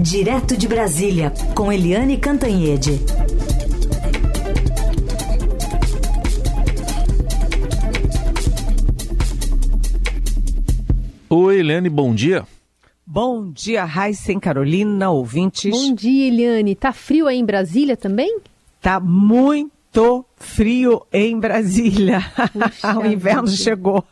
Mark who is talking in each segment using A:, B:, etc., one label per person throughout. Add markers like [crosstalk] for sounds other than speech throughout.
A: Direto de Brasília, com Eliane Cantanhede.
B: Oi, Eliane, bom dia.
C: Bom dia, Raíssen Carolina, ouvintes.
D: Bom dia, Eliane. Tá frio aí em Brasília também?
C: Tá muito frio em Brasília. [laughs] o inverno vida. chegou.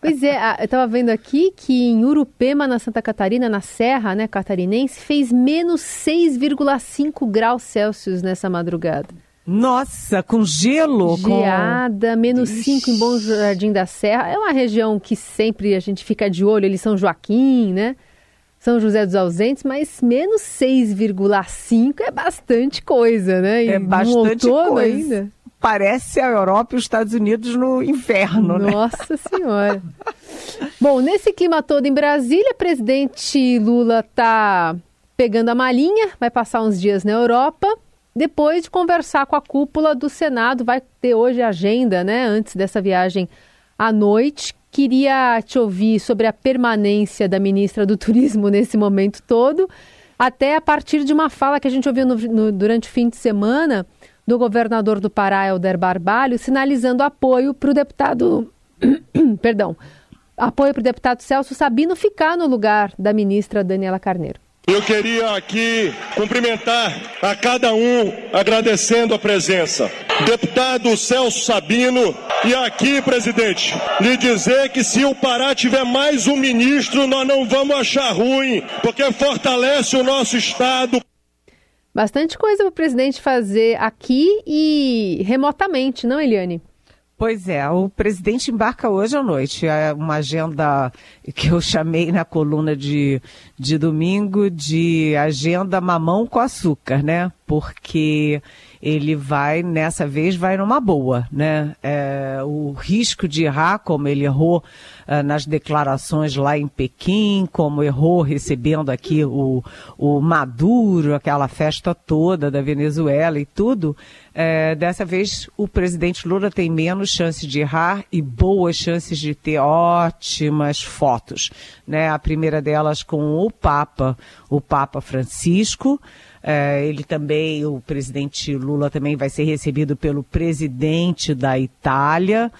D: Pois é, eu estava vendo aqui que em Urupema, na Santa Catarina, na Serra né, Catarinense, fez menos 6,5 graus Celsius nessa madrugada.
C: Nossa, com gelo?
D: Geada, com... menos 5 em Bom Jardim da Serra. É uma região que sempre a gente fica de olho, eles São Joaquim, né? São José dos Ausentes, mas menos 6,5 é bastante coisa, né?
C: E é bastante coisa. Ainda. Parece a Europa e os Estados Unidos no inferno,
D: né? Nossa Senhora. Bom, nesse clima todo em Brasília, presidente Lula está pegando a malinha, vai passar uns dias na Europa. Depois de conversar com a cúpula do Senado, vai ter hoje agenda, né? Antes dessa viagem à noite, Queria te ouvir sobre a permanência da ministra do Turismo nesse momento todo, até a partir de uma fala que a gente ouviu no, no, durante o fim de semana do governador do Pará, Helder Barbalho, sinalizando apoio para o deputado. [clears throat] perdão. Apoio para o deputado Celso Sabino ficar no lugar da ministra Daniela Carneiro.
E: Eu queria aqui cumprimentar a cada um, agradecendo a presença. Deputado Celso Sabino, e aqui, presidente, lhe dizer que se o Pará tiver mais um ministro, nós não vamos achar ruim, porque fortalece o nosso Estado.
D: Bastante coisa para o presidente fazer aqui e remotamente, não, Eliane?
C: Pois é, o presidente embarca hoje à noite. É uma agenda que eu chamei na coluna de, de domingo de agenda mamão com açúcar, né? Porque ele vai, nessa vez, vai numa boa, né? É, o risco de errar, como ele errou é, nas declarações lá em Pequim, como errou recebendo aqui o, o Maduro, aquela festa toda da Venezuela e tudo, é, dessa vez o presidente Lula tem menos chance de errar e boas chances de ter ótimas fotos, né? A primeira delas com o Papa, o Papa Francisco, é, ele também, o presidente Lula também vai ser recebido pelo presidente da Itália.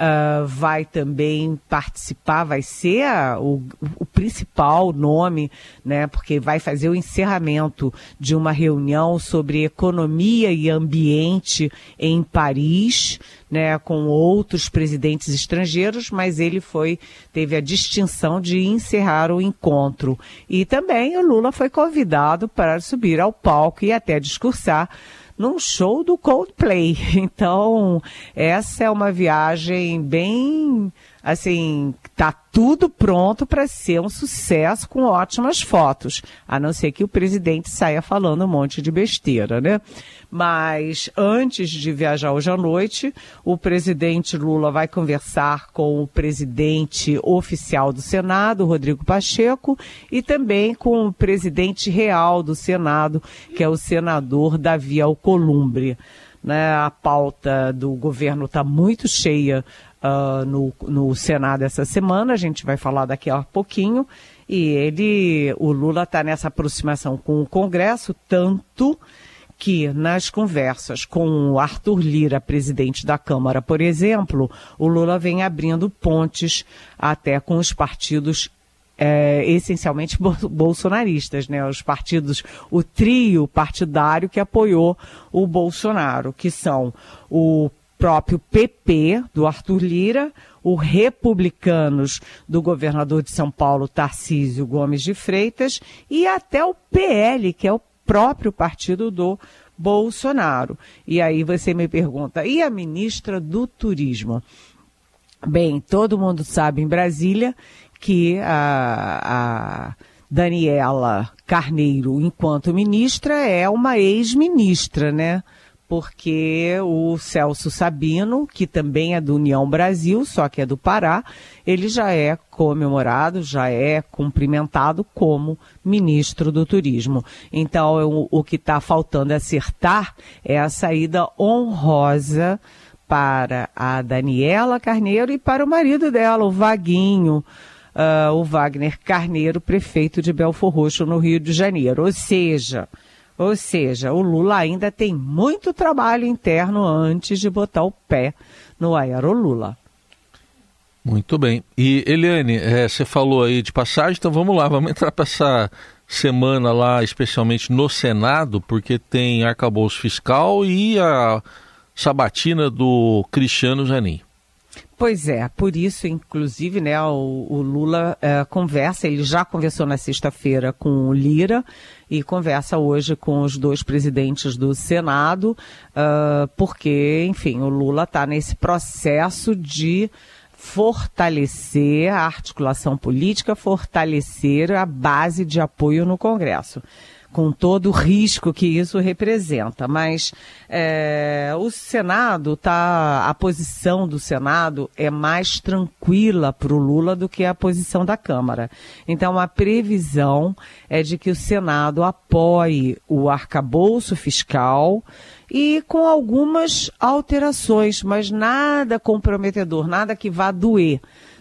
C: Uh, vai também participar, vai ser a, o, o, principal nome, né, porque vai fazer o encerramento de uma reunião sobre economia e ambiente em Paris, né, com outros presidentes estrangeiros, mas ele foi teve a distinção de encerrar o encontro. E também o Lula foi convidado para subir ao palco e até discursar num show do Coldplay. [laughs] Então, essa é uma viagem bem, assim, tá tudo pronto para ser um sucesso com ótimas fotos, a não ser que o presidente saia falando um monte de besteira, né? Mas antes de viajar hoje à noite, o presidente Lula vai conversar com o presidente oficial do Senado, Rodrigo Pacheco, e também com o presidente real do Senado, que é o senador Davi Alcolumbre. Né, a pauta do governo está muito cheia uh, no, no Senado essa semana, a gente vai falar daqui a pouquinho, e ele, o Lula está nessa aproximação com o Congresso, tanto que nas conversas com o Arthur Lira, presidente da Câmara, por exemplo, o Lula vem abrindo pontes até com os partidos é, essencialmente bolsonaristas, né? Os partidos, o trio partidário que apoiou o Bolsonaro, que são o próprio PP do Arthur Lira, o Republicanos do governador de São Paulo, Tarcísio Gomes de Freitas, e até o PL, que é o próprio partido do Bolsonaro. E aí você me pergunta, e a ministra do Turismo? Bem, todo mundo sabe em Brasília que a, a Daniela Carneiro, enquanto ministra, é uma ex-ministra, né? Porque o Celso Sabino, que também é do União Brasil, só que é do Pará, ele já é comemorado, já é cumprimentado como ministro do Turismo. Então, o, que está faltando acertar é a saída honrosa para a Daniela Carneiro e para o marido dela, o Vaguinho. uh, o Wagner Carneiro, prefeito de Belfor Roxo, no Rio de Janeiro. Ou seja, ou seja, o Lula ainda tem muito trabalho interno antes de botar o pé no Aerolula.
B: Muito bem. E Eliane, é, você falou aí de passagem, então vamos lá, vamos entrar para essa semana lá, especialmente no Senado, porque tem arcabouço fiscal e a sabatina do Cristiano Zanin.
C: Pois é, por isso, inclusive, né, o, o Lula é, conversa, ele já conversou na sexta-feira com o Lira e conversa hoje com os dois presidentes do Senado, uh, porque, enfim, o Lula está nesse processo de fortalecer a articulação política, fortalecer a base de apoio no Congresso com todo o risco que isso representa. Mas é, o Senado tá, a posição do Senado é mais tranquila para o Lula do que a posição da Câmara. Então a previsão é de que o Senado apoie o arcabouço fiscal e com algumas alterações, mas nada comprometedor, nada que vá doer.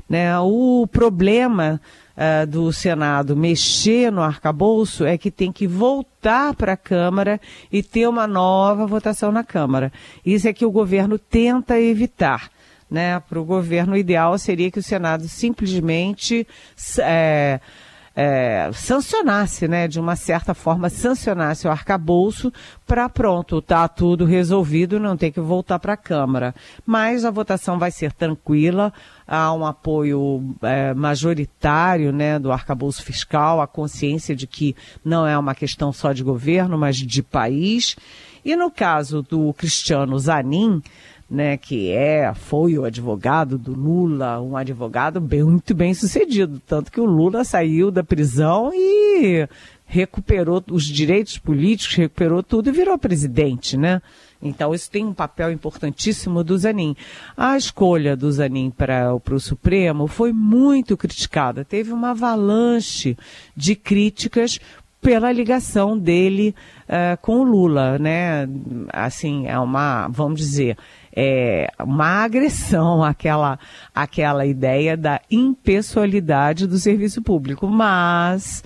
C: Né? O problema uh, do Senado mexer no arcabouço é que tem que voltar para a Câmara e ter uma nova votação na Câmara. Isso é que o governo tenta evitar. Né? Para o governo, o ideal seria que o Senado simplesmente é, é, sancionasse, né, de uma certa forma, sancionasse o arcabouço para pronto, tá tudo resolvido, não ter que voltar para a Câmara. Mas a votação vai ser tranquila, há um apoio é, majoritário, né, do arcabouço fiscal, a consciência de que não é uma questão só de governo, mas de país. E no caso do Cristiano Zanin, né, que é, foi o advogado do Lula, um advogado bem, muito bem sucedido, tanto que o Lula saiu da prisão e recuperou os direitos políticos, recuperou tudo e virou presidente, né? Então isso tem um papel importantíssimo do Zanin. A escolha do Zanin para o Supremo foi muito criticada, teve uma avalanche de críticas pela ligação dele uh, com o Lula, né? Assim, é uma, vamos dizer, é uma agressão àquela, àquela ideia da impessoalidade do serviço público. Mas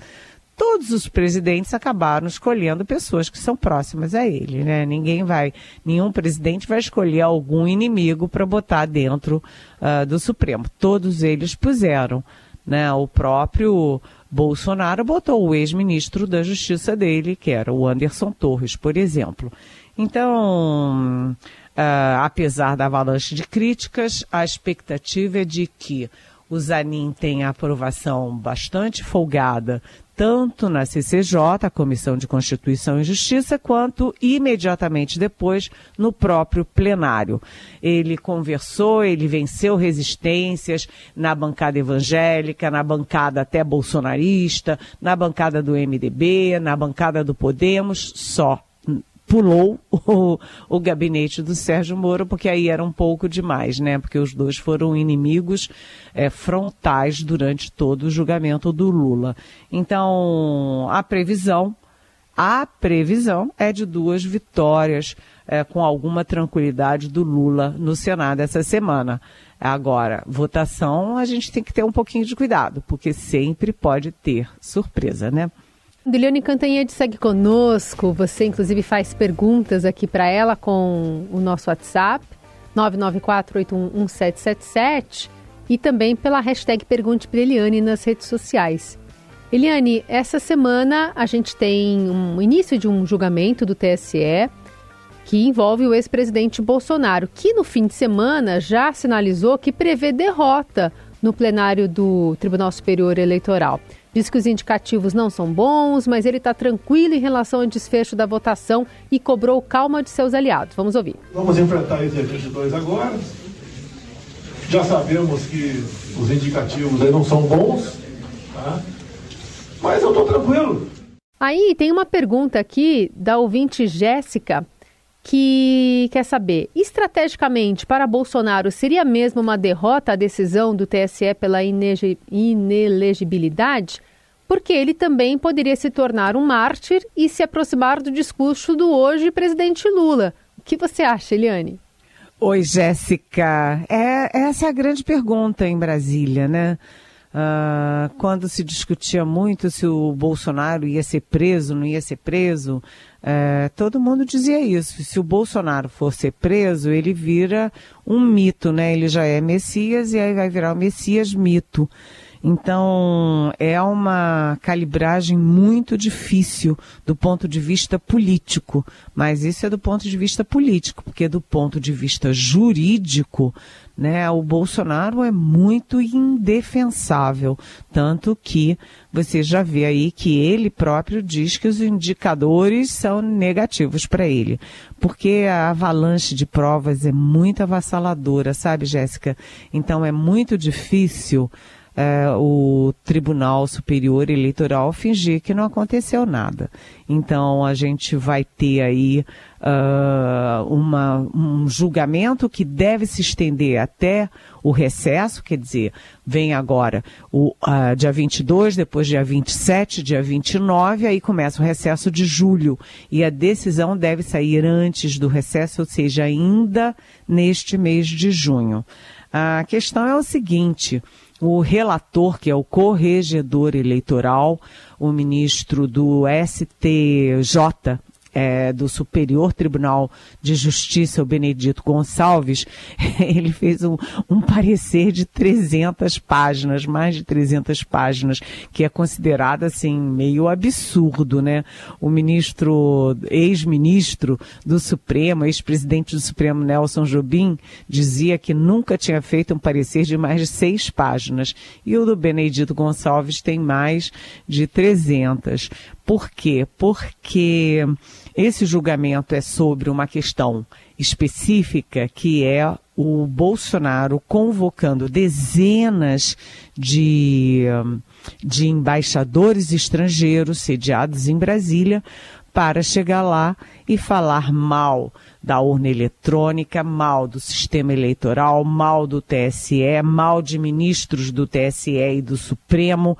C: todos os presidentes acabaram escolhendo pessoas que são próximas a ele, né? Ninguém vai, nenhum presidente vai escolher algum inimigo para botar dentro uh, do Supremo. Todos eles puseram, né? O próprio Bolsonaro botou o ex-ministro da Justiça dele, que era o Anderson Torres, por exemplo. Então, uh, apesar da avalanche de críticas, a expectativa é de que o Zanin tenha aprovação bastante folgada, tanto na CCJ, a Comissão de Constituição e Justiça, quanto imediatamente depois no próprio plenário. Ele conversou, ele venceu resistências na bancada evangélica, na bancada até bolsonarista, na bancada do MDB, na bancada do Podemos, só pulou [laughs] o, o gabinete do Sérgio Moro, porque aí era um pouco demais, né? Porque os dois foram inimigos é, frontais durante todo o julgamento do Lula. Então, a previsão, a previsão é de duas vitórias é, com alguma tranquilidade do Lula no Senado essa semana. Agora, votação, a gente tem que ter um pouquinho de cuidado, porque sempre pode ter surpresa, né?
D: Diliane Cantanhede segue conosco. Você, inclusive, faz perguntas aqui para ela com o nosso WhatsApp, 994-811777, e também pela hashtag Pergunte para Eliane nas redes sociais. Eliane, essa semana a gente tem um início de um julgamento do TSE que envolve o ex-presidente Bolsonaro, que no fim de semana já sinalizou que prevê derrota no plenário do Tribunal Superior Eleitoral. Diz que os indicativos não são bons, mas ele está tranquilo em relação ao desfecho da votação e cobrou calma de seus aliados. Vamos ouvir.
F: Vamos enfrentar esse 22 agora. Já sabemos que os indicativos aí não são bons, tá? mas eu estou tranquilo.
D: Aí tem uma pergunta aqui da ouvinte Jéssica que quer saber, estrategicamente para Bolsonaro seria mesmo uma derrota a decisão do TSE pela inelegibilidade? Porque ele também poderia se tornar um mártir e se aproximar do discurso do hoje presidente Lula. O que você acha, Eliane?
C: Oi, Jéssica. É, essa é a grande pergunta em Brasília, né? Uh, quando se discutia muito se o Bolsonaro ia ser preso, não ia ser preso, uh, todo mundo dizia isso. Se o Bolsonaro for ser preso, ele vira um mito, né? Ele já é Messias e aí vai virar o Messias mito. Então, é uma calibragem muito difícil do ponto de vista político, mas isso é do ponto de vista político, porque do ponto de vista jurídico, né, o Bolsonaro é muito indefensável, tanto que você já vê aí que ele próprio diz que os indicadores são negativos para ele, porque a avalanche de provas é muito avassaladora, sabe, Jéssica? Então é muito difícil é, o Tribunal Superior Eleitoral fingir que não aconteceu nada. Então a gente vai ter aí uh, uma, um julgamento que deve se estender até o recesso, quer dizer, vem agora o uh, dia 22, depois dia 27, dia 29, aí começa o recesso de julho. E a decisão deve sair antes do recesso, ou seja, ainda neste mês de junho. A questão é o seguinte: o relator, que é o corregedor eleitoral, o ministro do STJ, é, do Superior Tribunal de Justiça, o Benedito Gonçalves, [laughs] ele fez um, um, parecer de 300 páginas, mais de 300 páginas, que é considerado assim meio absurdo, né? O ministro, ex-ministro do Supremo, ex-presidente do Supremo Nelson Jobim, dizia que nunca tinha feito um parecer de mais de seis páginas. E o do Benedito Gonçalves tem mais de 300. Por quê? Porque esse julgamento é sobre uma questão específica que é o Bolsonaro convocando dezenas de, de embaixadores estrangeiros sediados em Brasília para chegar lá e falar mal da urna eletrônica, mal do sistema eleitoral, mal do TSE, mal de ministros do TSE e do Supremo,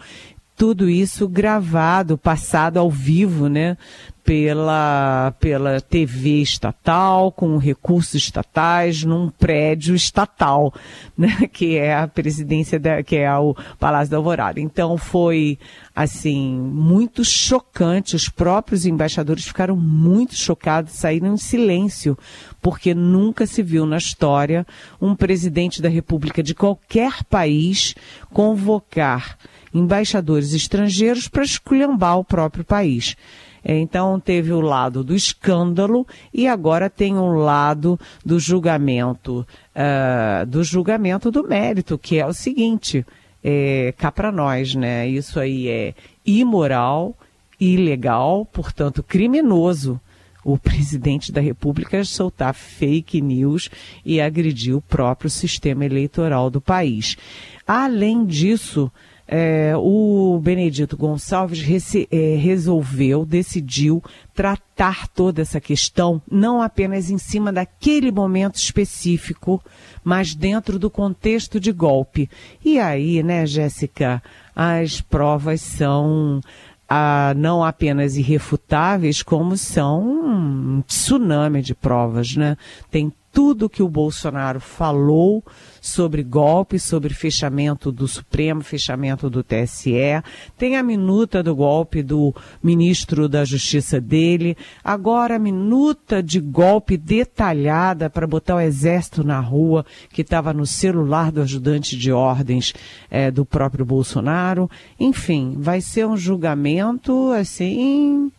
C: tudo isso gravado, passado ao vivo, né? Pela, pela TV estatal, com recursos estatais, num prédio estatal, [laughs] né? Que é a presidência, da, que é o Palácio da Alvorada. Então foi, assim, muito chocante. Os próprios embaixadores ficaram muito chocados, saíram em silêncio, porque nunca se viu na história um presidente da República de qualquer país convocar embaixadores estrangeiros para esculhambar o próprio país. Então teve o lado do escândalo e agora tem um lado do julgamento, uh, do julgamento do mérito, que é o seguinte, é, cá para nós, né? Isso aí é imoral, ilegal, portanto criminoso. O [laughs] presidente da República soltar fake news e agredir o próprio sistema eleitoral do país. Além disso, é, o Benedito Gonçalves rece, é, resolveu, decidiu tratar toda essa questão não apenas em cima daquele momento específico, mas dentro do contexto de golpe. E aí, né, Jéssica, as provas são ah, não apenas irrefutáveis, como são um tsunami de provas, né? Tem tudo que o Bolsonaro falou sobre golpe, sobre fechamento do Supremo, fechamento do TSE. Tem a minuta do golpe do ministro da Justiça dele. Agora a minuta de golpe detalhada para botar o exército na rua, que estava no celular do ajudante de ordens é, do próprio Bolsonaro. Enfim, vai ser um julgamento assim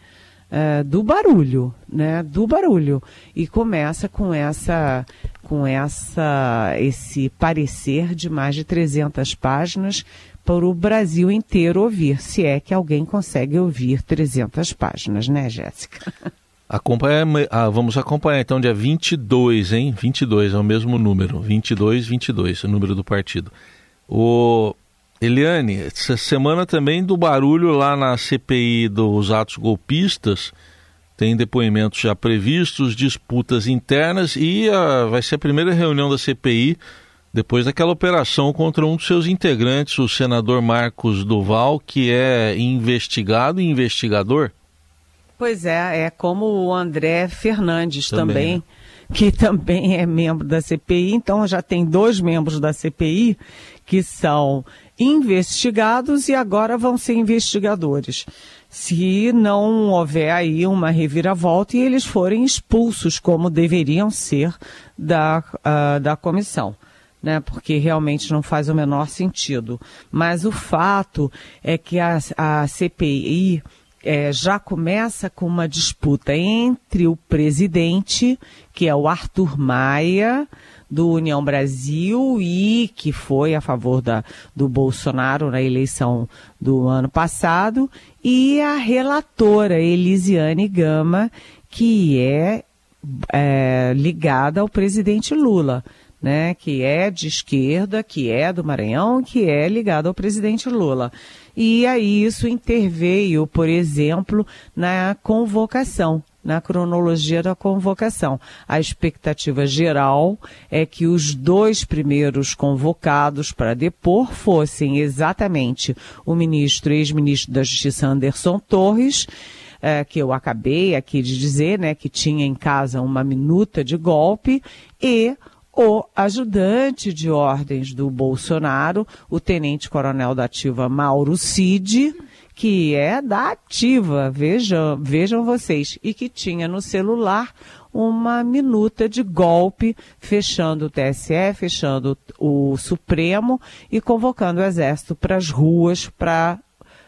C: uh, do barulho, né? Do barulho. E começa com essa com essa esse parecer de mais de 300 páginas para o Brasil inteiro ouvir, se é que alguém consegue ouvir 300 páginas, né, Jéssica?
B: Acompanha, ah, vamos acompanhar então dia 22, hein? 22 é o mesmo número, 22, 22, o número do partido. O Eliane, essa semana também do barulho lá na CPI dos atos golpistas, tem depoimentos já previstos, disputas internas e uh, vai ser a primeira reunião da CPI depois daquela operação contra um dos seus integrantes, o senador Marcos Duval, que é investigado e investigador.
C: Pois é, é como o André Fernandes também, também que também é membro da CPI, então já tem dois membros da CPI que são investigados e agora vão ser investigadores. Se não houver aí uma reviravolta e eles forem expulsos, como deveriam ser da, uh, da comissão. Né, porque realmente não faz o menor sentido. Mas o fato é que a, a CPI é, já começa com uma disputa entre o presidente, que é o Arthur Maia, do União Brasil e que foi a favor da, do Bolsonaro na eleição do ano passado, e a relatora Elisiane Gama, que é, é ligada ao presidente Lula. Né, que é de esquerda, que é do Maranhão, que é ligada ao presidente Lula. E aí isso interveio, por exemplo, na convocação na cronologia da convocação. A expectativa geral é que os dois primeiros convocados para depor fossem exatamente o ministro e ex-ministro da Justiça Anderson Torres, é, que eu acabei aqui de dizer, né, que tinha em casa uma minuta de golpe, e o ajudante de ordens do Bolsonaro, o tenente-coronel da ativa Mauro Cid, que é da ativa, vejam, vejam vocês, e que tinha no celular uma minuta de golpe, fechando o TSE, fechando o Supremo e convocando o Exército para as ruas para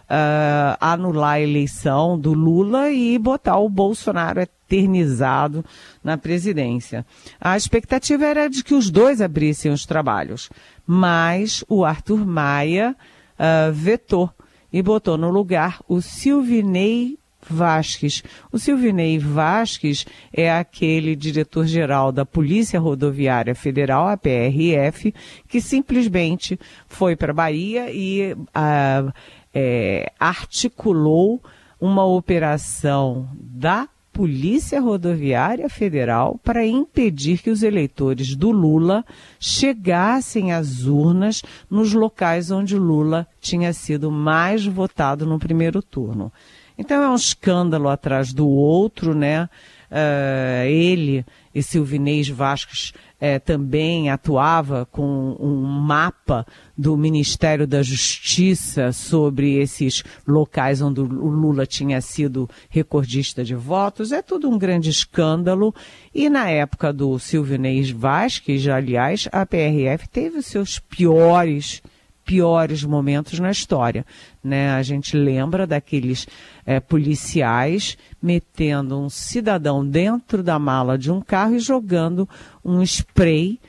C: uh, anular a eleição do Lula e botar o Bolsonaro eternizado na presidência. A expectativa era de que os dois abrissem os trabalhos, mas o Arthur Maia uh, vetou e botou no lugar o Silvinei Vasques. O Silvinei Vasques é aquele diretor-geral da Polícia Rodoviária Federal, a PRF, que simplesmente foi para a Bahia e uh, é, articulou uma operação da Polícia Rodoviária Federal para impedir que os eleitores do Lula chegassem às urnas nos locais onde Lula tinha sido mais votado no primeiro turno. Então é um escândalo atrás do outro, né? Uh, ele e Silvinês Vasques é, também atuava com um mapa do Ministério da Justiça sobre esses locais onde o Lula tinha sido recordista de votos. É tudo um grande escândalo. E na época do Silvinês Vasques, aliás, a PRF teve os seus piores piores momentos na história. Né? A gente lembra daqueles é, policiais metendo um cidadão dentro da mala de um carro e jogando um spray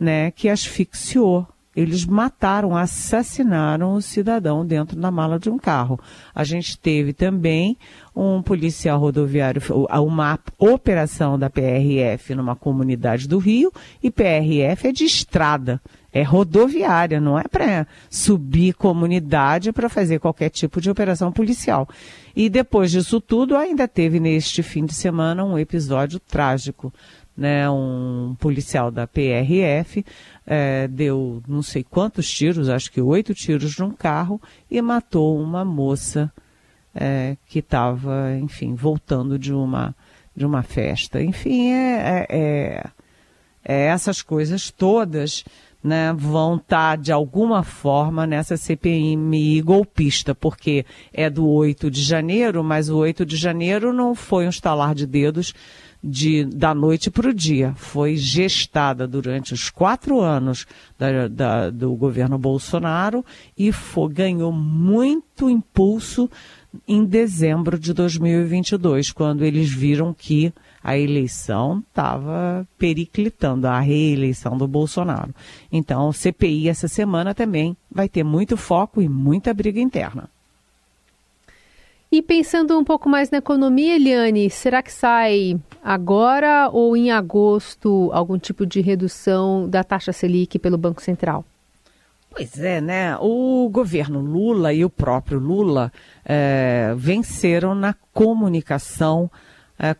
C: né, que asfixiou. Eles mataram, assassinaram o cidadão dentro da mala de um carro. A gente teve também um policial rodoviário, uma operação da PRF numa comunidade do Rio, e PRF é de estrada é rodoviária, não é para subir comunidade para fazer qualquer tipo de operação policial. E depois disso tudo, ainda teve neste fim de semana um episódio trágico. Né, um policial da PRF é, deu não sei quantos tiros, acho que oito tiros num carro e matou uma moça é, que estava, enfim, voltando de uma, de uma festa. Enfim, é, é, é, é essas coisas né, vão estar tá, de alguma forma nessa CPMI golpista, porque é do 8 de janeiro, mas o 8 de janeiro não foi um estalar de dedos de, da noite para o dia. Foi gestada durante os quatro anos da, da, do governo Bolsonaro e foi, ganhou muito impulso em dezembro de 2022, quando eles viram que a eleição estava periclitando, a reeleição do Bolsonaro. Então, o CPI essa semana também vai ter muito foco e muita briga interna.
D: E pensando um pouco mais na economia, Eliane, será que sai agora ou em agosto algum tipo de redução da taxa Selic pelo Banco Central?
C: Pois é, né? O governo Lula e o próprio Lula é, venceram na comunicação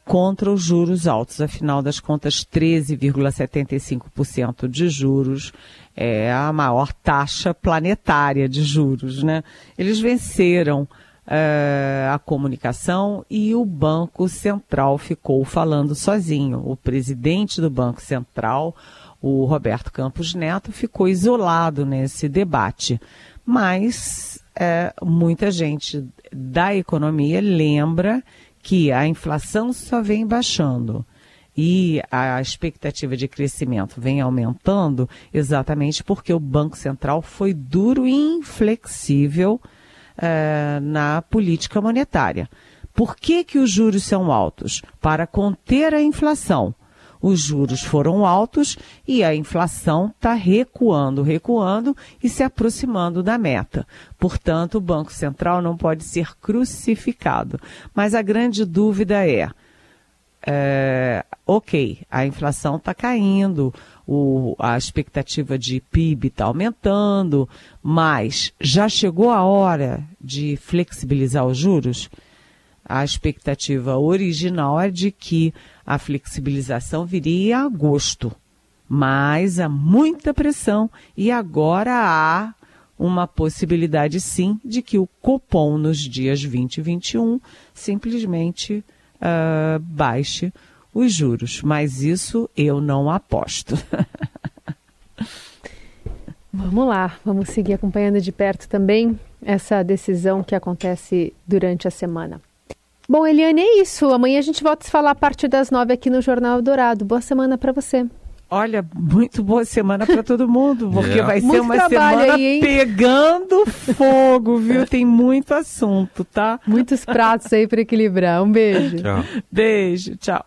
C: contra os juros altos. Afinal das contas, 13,75% de juros é a maior taxa planetária de juros, né? Eles venceram uh, a comunicação e o Banco Central ficou falando sozinho. O presidente do Banco Central, o Roberto Campos Neto, ficou isolado nesse debate. Mas uh, muita gente da economia lembra que a inflação só vem baixando e a expectativa de crescimento vem aumentando exatamente porque o Banco Central foi duro e inflexível uh, na política monetária. Por que, que os juros são altos? Para conter a inflação. Os juros foram altos e a inflação está recuando, recuando e se aproximando da meta. Portanto, o Banco Central não pode ser crucificado. Mas a grande dúvida é é, ok, a inflação está caindo, o, a expectativa de PIB está aumentando, mas já chegou a hora de flexibilizar os juros? A expectativa original é de que a flexibilização viria em agosto, mas há muita pressão e agora há uma possibilidade sim de que o Copom nos dias 20 e 21 simplesmente uh, baixe os juros. Mas isso eu não aposto. [laughs]
D: vamos lá, vamos seguir acompanhando de perto também essa decisão que acontece durante a semana. Bom, Eliane, é isso. Amanhã a gente volta a se falar a partir das nove aqui no Jornal Dourado. Boa semana para você.
C: Olha, muito boa semana para todo mundo, [laughs] porque é. vai ser muito uma semana aí, pegando fogo, viu? Tem muito assunto, tá?
D: Muitos pratos aí para equilibrar. Um beijo.
B: Tchau.
C: Beijo, tchau.